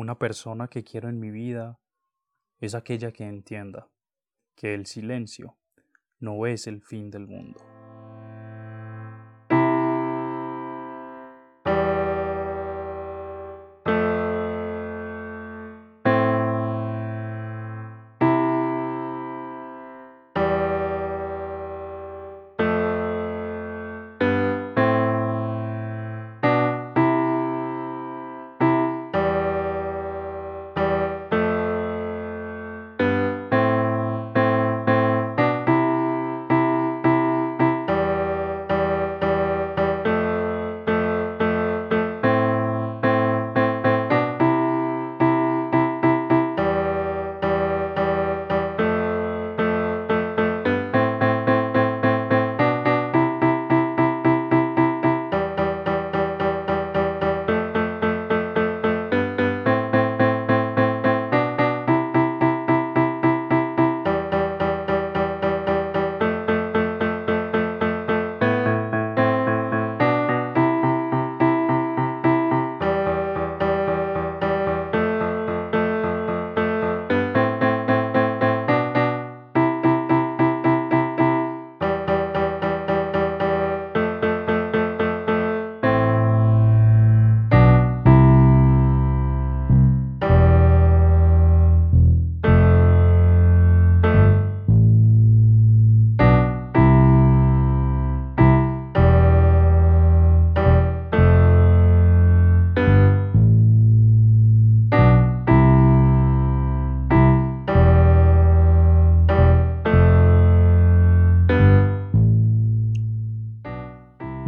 Una persona que quiero en mi vida es aquella que entienda que el silencio no es el fin del mundo.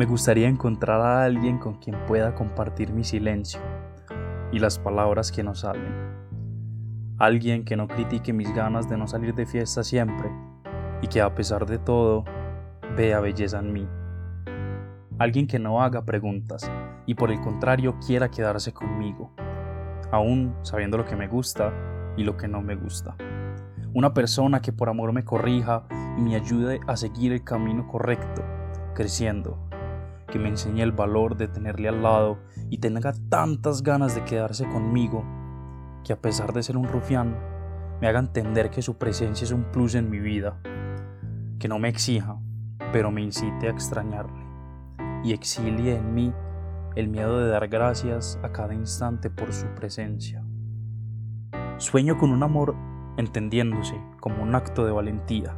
Me gustaría encontrar a alguien con quien pueda compartir mi silencio y las palabras que no salen. Alguien que no critique mis ganas de no salir de fiesta siempre y que a pesar de todo vea belleza en mí. Alguien que no haga preguntas y por el contrario quiera quedarse conmigo, aún sabiendo lo que me gusta y lo que no me gusta. Una persona que por amor me corrija y me ayude a seguir el camino correcto, creciendo que me enseñe el valor de tenerle al lado y tenga tantas ganas de quedarse conmigo, que a pesar de ser un rufián, me haga entender que su presencia es un plus en mi vida, que no me exija, pero me incite a extrañarle y exilie en mí el miedo de dar gracias a cada instante por su presencia. Sueño con un amor entendiéndose como un acto de valentía,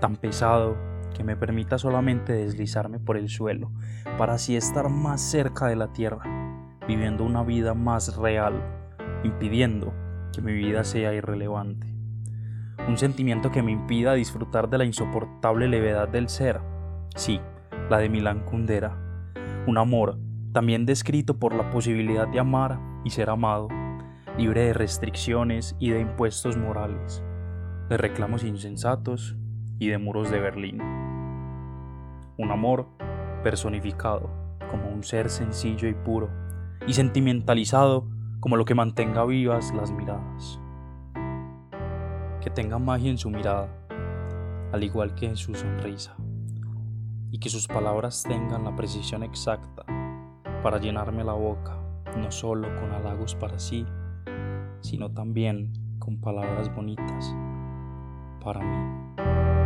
tan pesado que me permita solamente deslizarme por el suelo, para así estar más cerca de la tierra, viviendo una vida más real, impidiendo que mi vida sea irrelevante. Un sentimiento que me impida disfrutar de la insoportable levedad del ser, sí, la de Milán Kundera. Un amor también descrito por la posibilidad de amar y ser amado, libre de restricciones y de impuestos morales, de reclamos insensatos y de muros de Berlín. Un amor personificado como un ser sencillo y puro, y sentimentalizado como lo que mantenga vivas las miradas. Que tenga magia en su mirada, al igual que en su sonrisa, y que sus palabras tengan la precisión exacta para llenarme la boca, no solo con halagos para sí, sino también con palabras bonitas para mí.